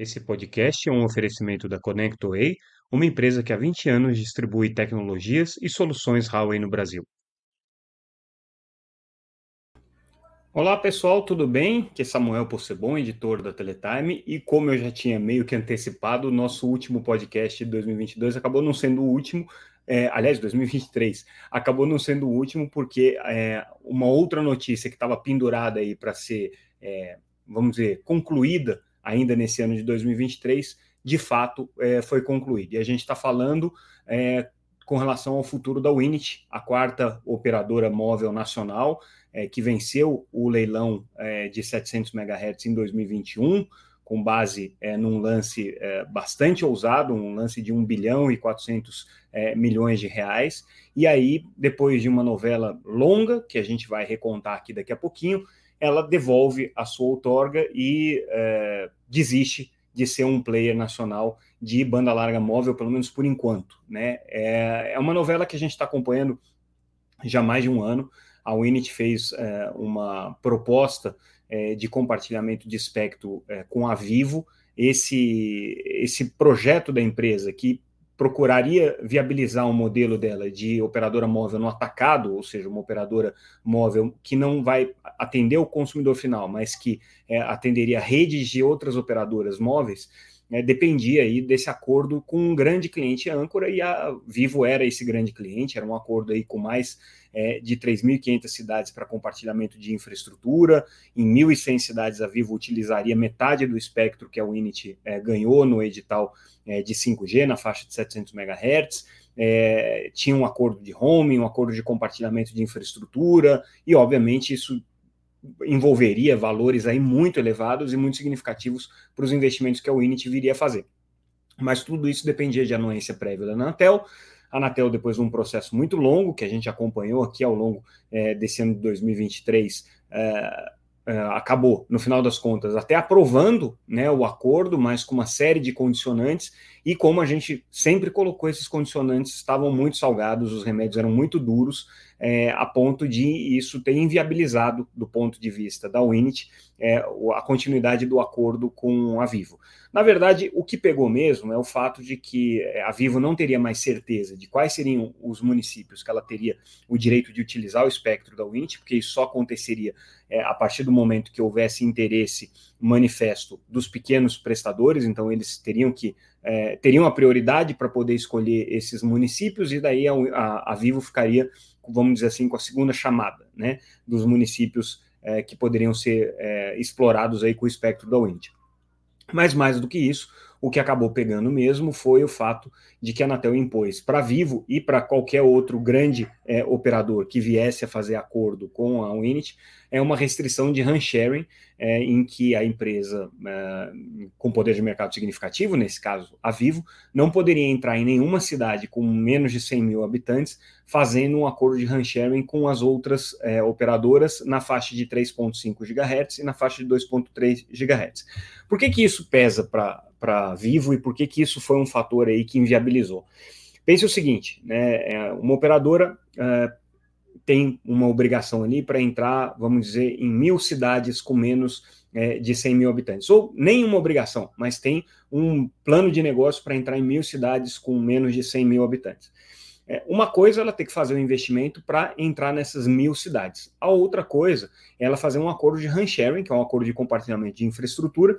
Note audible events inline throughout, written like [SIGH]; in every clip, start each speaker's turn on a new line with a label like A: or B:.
A: Esse podcast é um oferecimento da ConnectWay, uma empresa que há 20 anos distribui tecnologias e soluções Huawei no Brasil. Olá pessoal, tudo bem? Aqui é Samuel Possebon, editor da Teletime, e como eu já tinha meio que antecipado, o nosso último podcast de 2022 acabou não sendo o último, é, aliás, 2023, acabou não sendo o último porque é, uma outra notícia que estava pendurada aí para ser, é, vamos dizer, concluída ainda nesse ano de 2023, de fato é, foi concluído. E a gente está falando é, com relação ao futuro da Winit, a quarta operadora móvel nacional, é, que venceu o leilão é, de 700 MHz em 2021, com base é, num lance é, bastante ousado, um lance de 1 bilhão e 400 milhões de reais. E aí, depois de uma novela longa, que a gente vai recontar aqui daqui a pouquinho, ela devolve a sua outorga e é, desiste de ser um player nacional de banda larga móvel, pelo menos por enquanto. Né? É, é uma novela que a gente está acompanhando já há mais de um ano. A Winit fez é, uma proposta é, de compartilhamento de espectro é, com a Vivo. Esse, esse projeto da empresa, que procuraria viabilizar um modelo dela de operadora móvel no atacado, ou seja, uma operadora móvel que não vai atender o consumidor final, mas que é, atenderia redes de outras operadoras móveis, é, dependia aí desse acordo com um grande cliente âncora e a Vivo era esse grande cliente, era um acordo aí com mais é, de 3.500 cidades para compartilhamento de infraestrutura, em 1.100 cidades a Vivo utilizaria metade do espectro que a Unity é, ganhou no edital é, de 5G na faixa de 700 MHz, é, tinha um acordo de roaming, um acordo de compartilhamento de infraestrutura, e obviamente isso envolveria valores aí muito elevados e muito significativos para os investimentos que a Unity viria a fazer. Mas tudo isso dependia de anuência prévia da Anatel. A Anatel, depois de um processo muito longo, que a gente acompanhou aqui ao longo é, desse ano de 2023, é, é, acabou, no final das contas, até aprovando né, o acordo, mas com uma série de condicionantes, e como a gente sempre colocou esses condicionantes, estavam muito salgados, os remédios eram muito duros, é, a ponto de isso ter inviabilizado, do ponto de vista da Unity, é, a continuidade do acordo com a Vivo. Na verdade, o que pegou mesmo é o fato de que é, a Vivo não teria mais certeza de quais seriam os municípios que ela teria o direito de utilizar o espectro da Unity, porque isso só aconteceria é, a partir do momento que houvesse interesse manifesto dos pequenos prestadores, então eles teriam que é, teriam a prioridade para poder escolher esses municípios, e daí a, a, a, Vivo ficaria, vamos dizer assim, com a segunda chamada né, dos municípios é, que poderiam ser é, explorados aí com o espectro da Wind. Mas mais do que isso, o que acabou pegando mesmo foi o fato de que a Anatel impôs para Vivo e para qualquer outro grande é, operador que viesse a fazer acordo com a Unity é uma restrição de RAN sharing, é, em que a empresa é, com poder de mercado significativo, nesse caso a Vivo, não poderia entrar em nenhuma cidade com menos de 100 mil habitantes fazendo um acordo de RAN sharing com as outras é, operadoras na faixa de 3.5 GHz e na faixa de 2.3 GHz. Por que, que isso pesa para para Vivo e por que, que isso foi um fator aí que inviabilizou. Pense o seguinte, né, é, uma operadora é, tem uma obrigação ali para entrar, vamos dizer, em mil cidades com menos é, de 100 mil habitantes, ou nenhuma obrigação, mas tem um plano de negócio para entrar em mil cidades com menos de 100 mil habitantes. É, uma coisa ela tem que fazer um investimento para entrar nessas mil cidades. A outra coisa é ela fazer um acordo de RAN sharing, que é um acordo de compartilhamento de infraestrutura,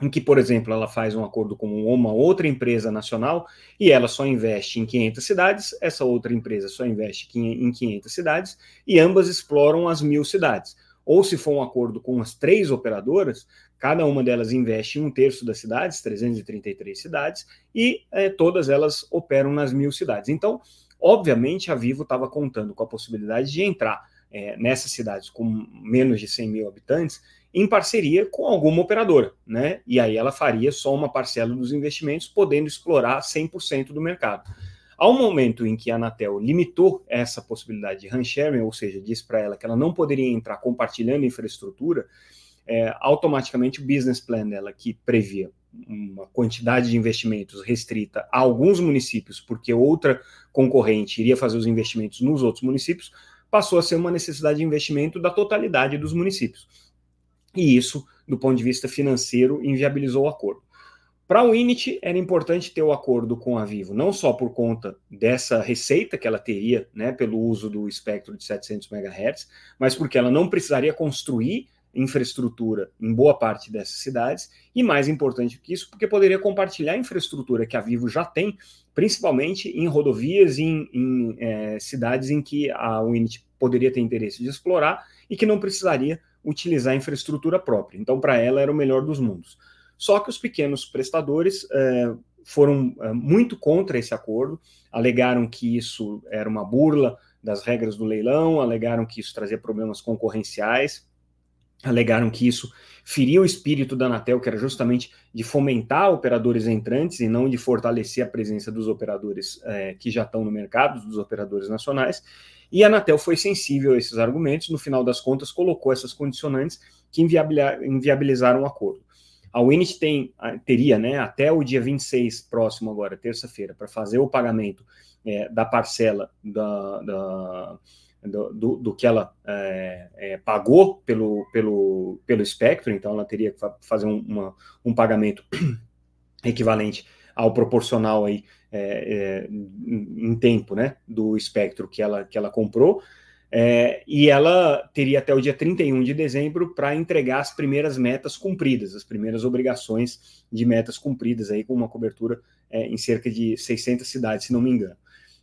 A: em que, por exemplo, ela faz um acordo com uma outra empresa nacional e ela só investe em 500 cidades, essa outra empresa só investe em 500 cidades e ambas exploram as mil cidades. Ou se for um acordo com as três operadoras, cada uma delas investe um terço das cidades, 333 cidades, e é, todas elas operam nas mil cidades. Então, obviamente, a Vivo estava contando com a possibilidade de entrar é, nessas cidades com menos de 100 mil habitantes em parceria com alguma operadora, né? E aí ela faria só uma parcela dos investimentos, podendo explorar 100% do mercado. Ao momento em que a Anatel limitou essa possibilidade de RAN sharing, ou seja, disse para ela que ela não poderia entrar compartilhando infraestrutura, é, automaticamente o business plan dela, que previa uma quantidade de investimentos restrita a alguns municípios, porque outra concorrente iria fazer os investimentos nos outros municípios, passou a ser uma necessidade de investimento da totalidade dos municípios. E isso, do ponto de vista financeiro, inviabilizou o acordo. Para o Init era importante ter o acordo com a Vivo, não só por conta dessa receita que ela teria, né, pelo uso do espectro de 700 MHz, mas porque ela não precisaria construir infraestrutura em boa parte dessas cidades, e mais importante que isso, porque poderia compartilhar a infraestrutura que a Vivo já tem, principalmente em rodovias e em, em é, cidades em que a Unity poderia ter interesse de explorar e que não precisaria utilizar infraestrutura própria. Então, para ela, era o melhor dos mundos. Só que os pequenos prestadores é, foram é, muito contra esse acordo, alegaram que isso era uma burla das regras do leilão, alegaram que isso trazia problemas concorrenciais, alegaram que isso feria o espírito da Anatel, que era justamente de fomentar operadores entrantes e não de fortalecer a presença dos operadores é, que já estão no mercado, dos operadores nacionais. E a Anatel foi sensível a esses argumentos, no final das contas, colocou essas condicionantes que inviabilizaram o acordo. A Winit tem, teria né, até o dia 26, próximo agora, terça-feira, para fazer o pagamento é, da parcela da, da do, do, que ela é, é, pagou pelo, pelo, pelo espectro, então ela teria que fazer um, uma, um pagamento [CLEARS THROAT] equivalente ao proporcional aí, é, é em tempo né, do espectro que ela, que ela comprou. É, e ela teria até o dia 31 de dezembro para entregar as primeiras metas cumpridas, as primeiras obrigações de metas cumpridas, aí com uma cobertura é, em cerca de 600 cidades, se não me engano.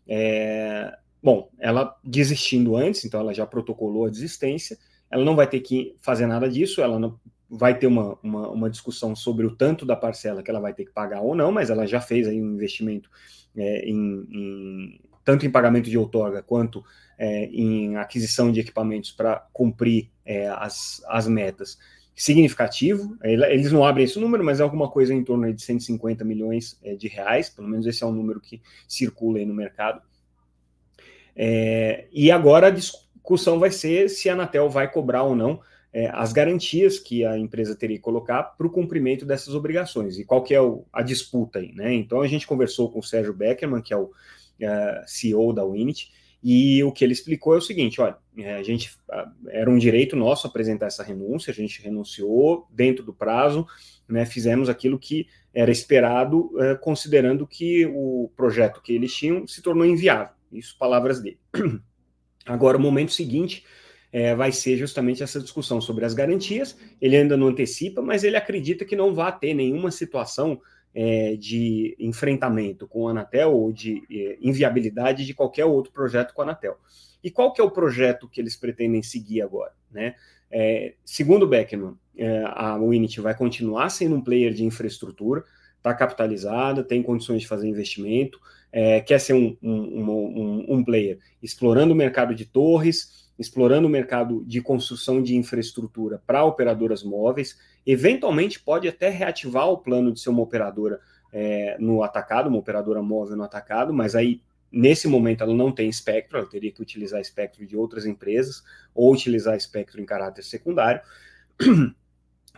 A: É, bom, ela desistindo antes, então ela já protocolou a desistência, ela não vai ter que fazer nada disso, ela não, vai ter uma, uma, uma, discussão sobre o tanto da parcela que ela vai ter que pagar ou não, mas ela já fez aí um investimento é, em, em, tanto em pagamento de outorga quanto é, em aquisição de equipamentos para cumprir é, as, as metas significativo. Eles não abrem esse número, mas é alguma coisa em torno de 150 milhões é, de reais, pelo menos esse é um número que circula aí no mercado. É, e agora a discussão vai ser se a Anatel vai cobrar ou não é, as garantias que a empresa teria que colocar para o cumprimento dessas obrigações e qual que é o, a disputa aí, né? Então a gente conversou com o Sérgio Beckerman, que é o é, CEO da Winit, e o que ele explicou é o seguinte: olha, é, a gente era um direito nosso apresentar essa renúncia, a gente renunciou dentro do prazo, né, fizemos aquilo que era esperado, é, considerando que o projeto que eles tinham se tornou inviável. Isso, palavras dele. [CLEARS THROAT] Agora, o momento seguinte é, vai ser justamente essa discussão sobre as garantias. Ele ainda não antecipa, mas ele acredita que não vai ter nenhuma situação é, de enfrentamento com a Anatel ou de é, inviabilidade de qualquer outro projeto com a Anatel. E qual que é o projeto que eles pretendem seguir agora? Né? É, segundo Beckman, é, a Winit vai continuar sendo um player de infraestrutura, está capitalizada, tem condições de fazer investimento, é, quer ser um, um, um, um player explorando o mercado de torres, explorando o mercado de construção de infraestrutura para operadoras móveis, eventualmente pode até reativar o plano de ser uma operadora é, no atacado, uma operadora móvel no atacado, mas aí nesse momento ela não tem espectro, ela teria que utilizar espectro de outras empresas ou utilizar espectro em caráter secundário. [CLEARS THROAT]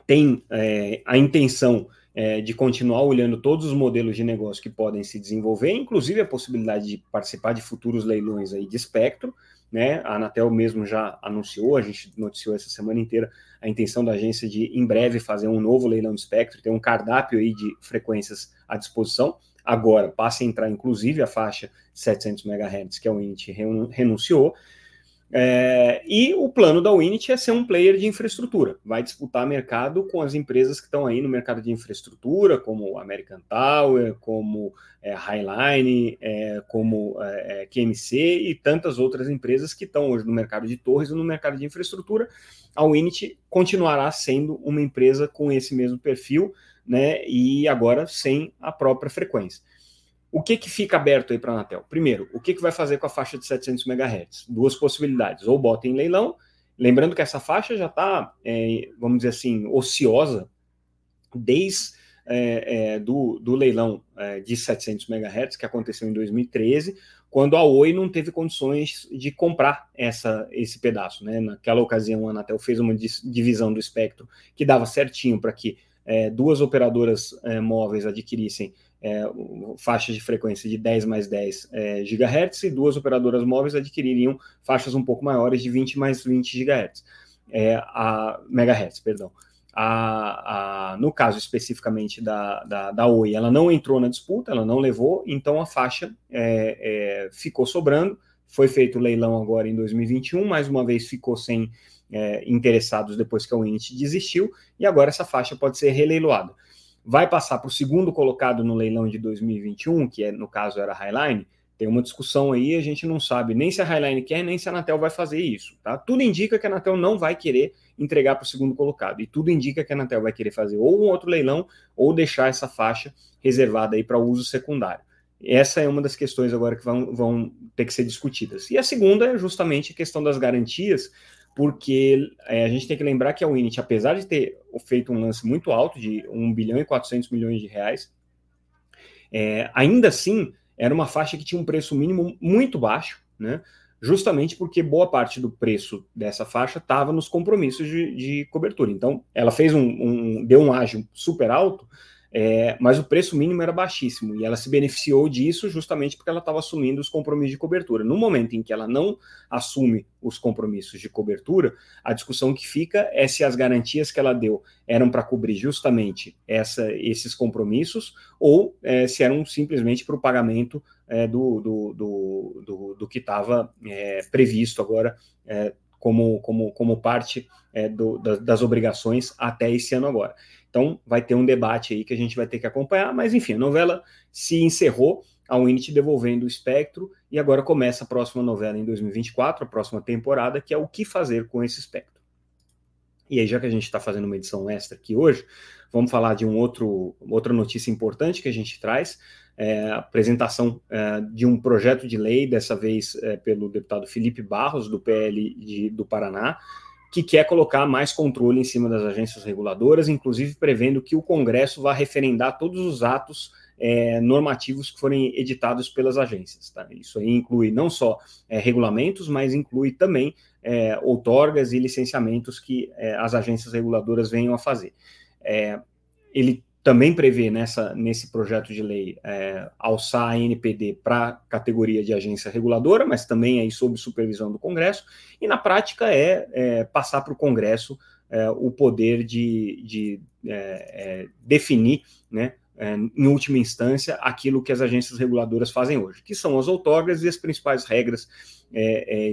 A: Tem é, a intenção é, de continuar olhando todos os modelos de negócio que podem se desenvolver, inclusive a possibilidade de participar de futuros leilões aí de espectro, né? A Anatel mesmo já anunciou, a gente noticiou essa semana inteira a intenção da agência de em breve fazer um novo leilão de espectro, ter um cardápio aí de frequências à disposição. Agora passa a entrar inclusive a faixa 700 MHz, que a Unity renunciou. É, e o plano da Winit é ser um player de infraestrutura, vai disputar mercado com as empresas que estão aí no mercado de infraestrutura, como American Tower, como é, Highline, é, como é, é QMC e tantas outras empresas que estão hoje no mercado de torres ou no mercado de infraestrutura. A Winit continuará sendo uma empresa com esse mesmo perfil, né, e agora sem a própria frequência. O que, que fica aberto aí para a Anatel? Primeiro, o que, que vai fazer com a faixa de 700 MHz? Duas possibilidades. Ou bota em leilão, lembrando que essa faixa já está, é, vamos dizer assim, ociosa desde é, é, do, do, leilão é, de 700 MHz, que aconteceu em 2013, quando a Oi não teve condições de comprar essa, esse pedaço. Né? Naquela ocasião, a Anatel fez uma divisão do espectro que dava certinho para que é, duas operadoras é, móveis adquirissem é, faixas de frequência de 10 mais 10 é, GHz e duas operadoras móveis adquiririam faixas um pouco maiores de 20 mais 20 GHz, é, a, megahertz, perdão. a, a, no caso especificamente da, da, da, Oi, ela não entrou na disputa, ela não levou, então a faixa é, é, ficou sobrando. Foi feito o leilão agora em 2021, mais uma vez ficou sem é, interessados depois que a Unity desistiu, e agora essa faixa pode ser releiloada. Vai passar para o segundo colocado no leilão de 2021, que é, no caso era a Highline, tem uma discussão aí, a gente não sabe nem se a Highline quer, nem se a Anatel vai fazer isso. Tá? Tudo indica que a Anatel não vai querer entregar para o segundo colocado. E tudo indica que a Anatel vai querer fazer ou um outro leilão ou deixar essa faixa reservada aí para uso secundário. Essa é uma das questões agora que vão, vão ter que ser discutidas. E a segunda é justamente a questão das garantias, porque é, a gente tem que lembrar que a Unity, apesar de ter feito um lance muito alto, de 1 bilhão e 400 milhões de reais, é, ainda assim era uma faixa que tinha um preço mínimo muito baixo, né? justamente porque boa parte do preço dessa faixa estava nos compromissos de, de, cobertura. Então, ela fez um, um deu um ágio super alto, é, mas o preço mínimo era baixíssimo e ela se beneficiou disso justamente porque ela estava assumindo os compromissos de cobertura. No momento em que ela não assume os compromissos de cobertura, a discussão que fica é se as garantias que ela deu eram para cobrir justamente essa, esses compromissos ou é, se eram simplesmente para o pagamento é, do, do, do, do, que estava é, previsto agora é, como, como, como parte é, do, das obrigações até esse ano agora. Então, vai ter um debate aí que a gente vai ter que acompanhar, mas enfim, a novela se encerrou, a Unity devolvendo o espectro, e agora começa a próxima novela em 2024, a próxima temporada, que é o que fazer com esse espectro. E aí, já que a gente está fazendo uma edição extra aqui hoje, vamos falar de um outro, outra notícia importante que a gente traz, é, apresentação é, de um projeto de lei, dessa vez é, pelo deputado Felipe Barros, do PL de, do Paraná, que quer colocar mais controle em cima das agências reguladoras, inclusive prevendo que o Congresso vá referendar todos os atos é, normativos que forem editados pelas agências. Tá? Isso aí inclui não só é, regulamentos, mas inclui também é, outorgas e licenciamentos que é, as agências reguladoras venham a fazer. É, ele também prevê nessa, nesse projeto de lei é, alçar a NPD para categoria de agência reguladora, mas também aí sob supervisão do Congresso, e na prática é, é passar para o Congresso é, o poder de, de é, é, definir, né, é, em última instância, aquilo que as agências reguladoras fazem hoje, que são as outorgas e as principais regras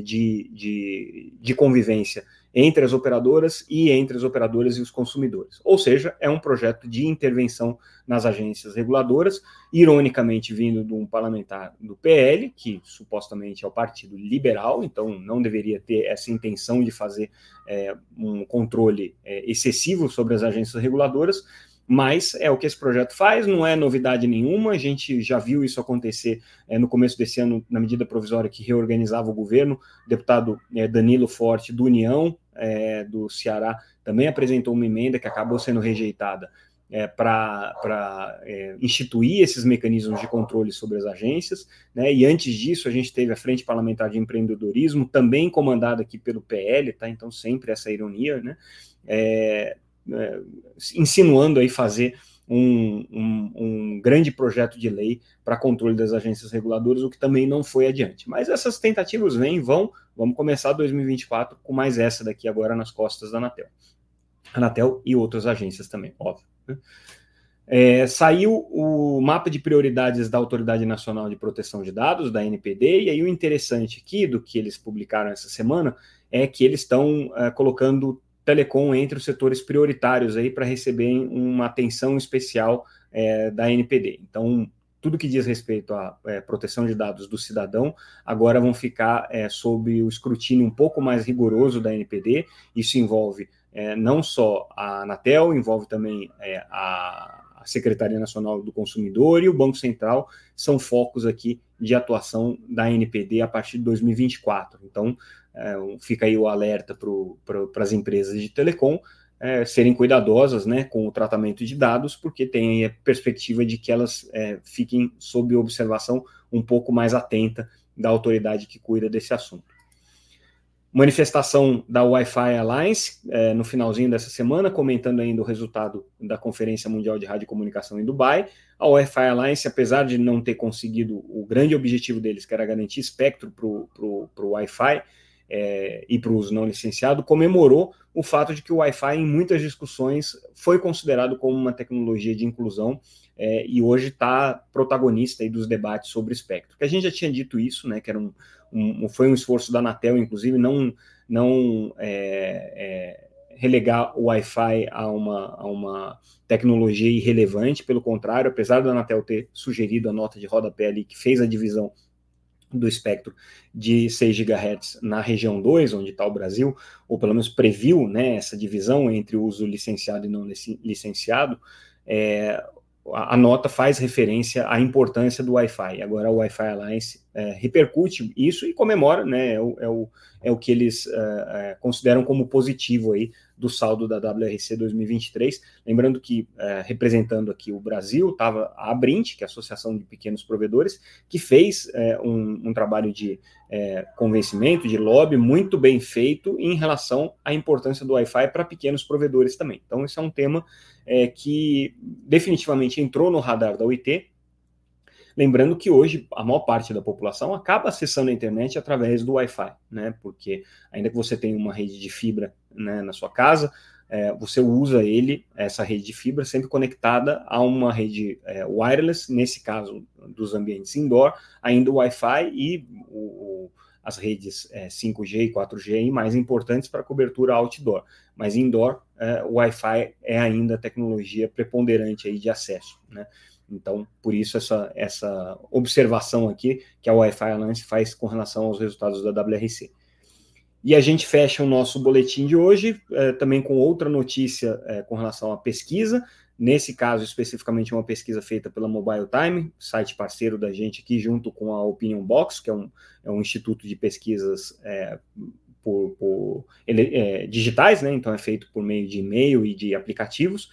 A: de, de, de convivência entre as operadoras e entre as operadoras e os consumidores. Ou seja, é um projeto de intervenção nas agências reguladoras, ironicamente vindo de um parlamentar do PL, que supostamente é o Partido Liberal, então não deveria ter essa intenção de fazer é, um controle é, excessivo sobre as agências reguladoras, mas é o que esse projeto faz, não é novidade nenhuma, a gente já viu isso acontecer é, no começo desse ano, na medida provisória que reorganizava o governo, o deputado é, Danilo Forte, do União, é, do Ceará, também apresentou uma emenda que acabou sendo rejeitada é, para é, instituir esses mecanismos de controle sobre as agências, né? E antes disso, a gente teve a Frente Parlamentar de Empreendedorismo, também comandada aqui pelo PL, tá? Então, sempre essa ironia, né? É, é, insinuando aí fazer um, um, um, grande projeto de lei para controle das agências reguladoras, o que também não foi adiante. Mas essas tentativas vêm, vão, vamos começar 2024 com mais essa daqui agora nas costas da Anatel. Anatel e outras agências também, óbvio. Né? É, saiu o mapa de prioridades da Autoridade Nacional de Proteção de Dados, da NPD, e aí o interessante aqui do que eles publicaram essa semana é que eles estão é, colocando telecom entre os setores prioritários aí para receber uma atenção especial é, da NPD. Então, tudo que diz respeito à é, proteção de dados do cidadão agora vão ficar é, sob o escrutínio um pouco mais rigoroso da NPD. Isso envolve é, não só a Anatel, envolve também é, a, a Secretaria Nacional do Consumidor e o Banco Central, são focos aqui de atuação da NPD a partir de 2024. Então, é, fica aí o alerta para as empresas de telecom é, serem cuidadosas né, com o tratamento de dados, porque tem a perspectiva de que elas é, fiquem sob observação um pouco mais atenta da autoridade que cuida desse assunto. Manifestação da Wi-Fi Alliance é, no finalzinho dessa semana, comentando ainda o resultado da Conferência Mundial de Rádio e Comunicação em Dubai. A Wi-Fi Alliance, apesar de não ter conseguido o grande objetivo deles, que era garantir espectro para o Wi-Fi, é, ir para o uso não licenciado, comemorou o fato de que o Wi-Fi, em muitas discussões, foi considerado como uma tecnologia de inclusão é, e hoje está protagonista aí dos debates sobre espectro. Que a gente já tinha dito isso, né, que era um, um foi um esforço da Anatel, inclusive, não, não é, é relegar o Wi-Fi a uma, a uma tecnologia irrelevante, pelo contrário, apesar da Anatel ter sugerido a nota de rodapé ali que fez a divisão do espectro de 6 GHz na região 2, onde está o Brasil, ou pelo menos previu né, essa divisão entre o uso licenciado e não licenciado, é, a, nota faz referência à importância do Wi-Fi. Agora, o Wi-Fi Alliance é, repercute isso e comemora, né? É o, é o, é o que eles é, é consideram como positivo aí do saldo da WRC 2023. Lembrando que, é, representando aqui o Brasil, estava a Abrint, que é a Associação de Pequenos Provedores, que fez é, um, um, trabalho de convencimento, de lobby, muito bem feito em relação à importância do Wi-Fi para pequenos provedores também. Então, esse é um tema que definitivamente entrou no radar da UIT, Lembrando que hoje a maior parte da população acaba acessando a internet através do Wi-Fi, né? Porque ainda que você tenha uma rede de fibra né, na sua casa, é, você usa ele, essa rede de fibra, sempre conectada a uma rede é, wireless, nesse caso dos ambientes indoor, ainda o Wi-Fi e o, o, as redes é, 5G e 4G mais importantes para cobertura outdoor. Mas indoor, é, o Wi-Fi é ainda a tecnologia preponderante aí de acesso, né? Então, por isso essa, essa observação aqui que a Wi-Fi Alliance faz com relação aos resultados da WRC. E a gente fecha o nosso boletim de hoje é, também com outra notícia é, com relação à pesquisa. Nesse caso, especificamente, uma pesquisa feita pela Mobile Time, site parceiro da gente aqui, junto com a Opinion Box, que é um, é um instituto de pesquisas é, por, por é, digitais, né? então é feito por meio de e-mail e de aplicativos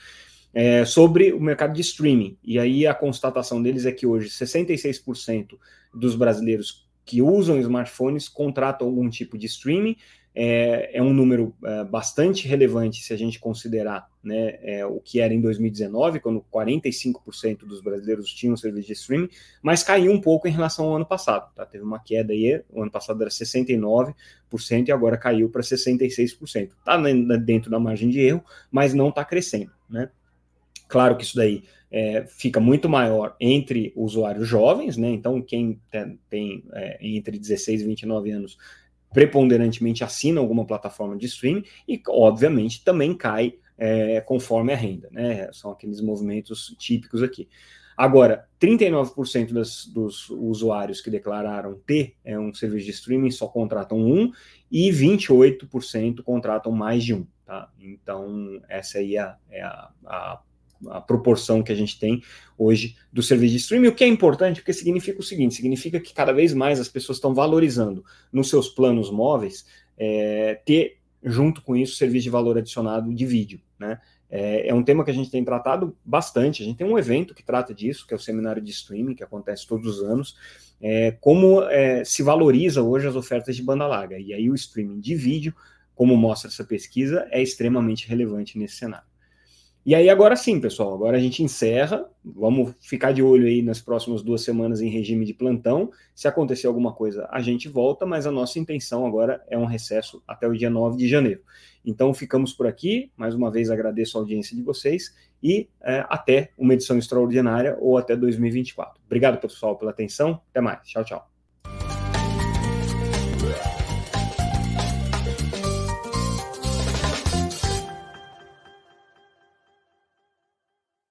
A: é, sobre o mercado de streaming. E aí a constatação deles é que hoje 66% dos brasileiros que usam smartphones contratam algum tipo de streaming. É, é um número é, bastante relevante se a gente considerar né, é, o que era em 2019, quando 45% dos brasileiros tinham serviço de streaming, mas caiu um pouco em relação ao ano passado. Tá? Teve uma queda aí, o ano passado era 69% e agora caiu para 66%. Está dentro da margem de erro, mas não está crescendo. Né? Claro que isso daí é, fica muito maior entre usuários jovens, né? Então, quem tem, tem é, entre 16 e 29 anos preponderantemente assina alguma plataforma de streaming e, obviamente, também cai é, conforme a renda, né? São aqueles movimentos típicos aqui. Agora, 39% das, dos usuários que declararam ter é, um serviço de streaming só contratam um e 28% contratam mais de um. Tá? Então, essa aí é, é a, a a proporção que a gente tem hoje do serviço de streaming, o que é importante, porque significa o seguinte: significa que cada vez mais as pessoas estão valorizando nos seus planos móveis é, ter, junto com isso, serviço de valor adicionado de vídeo. Né? É, é, um tema que a gente tem tratado bastante. A gente tem um evento que trata disso, que é o seminário de streaming, que acontece todos os anos. É, como é, se valoriza hoje as ofertas de banda larga. E aí o streaming de vídeo, como mostra essa pesquisa, é extremamente relevante nesse cenário. E aí, agora sim, pessoal, agora a gente encerra. Vamos ficar de olho aí nas próximas duas semanas em regime de plantão. Se acontecer alguma coisa, a gente volta, mas a nossa intenção agora é um recesso até o dia 9 de janeiro. Então, ficamos por aqui. Mais uma vez, agradeço a audiência de vocês e é, até uma edição extraordinária ou até 2024. Obrigado, pessoal, pela atenção. Até mais. Tchau, tchau.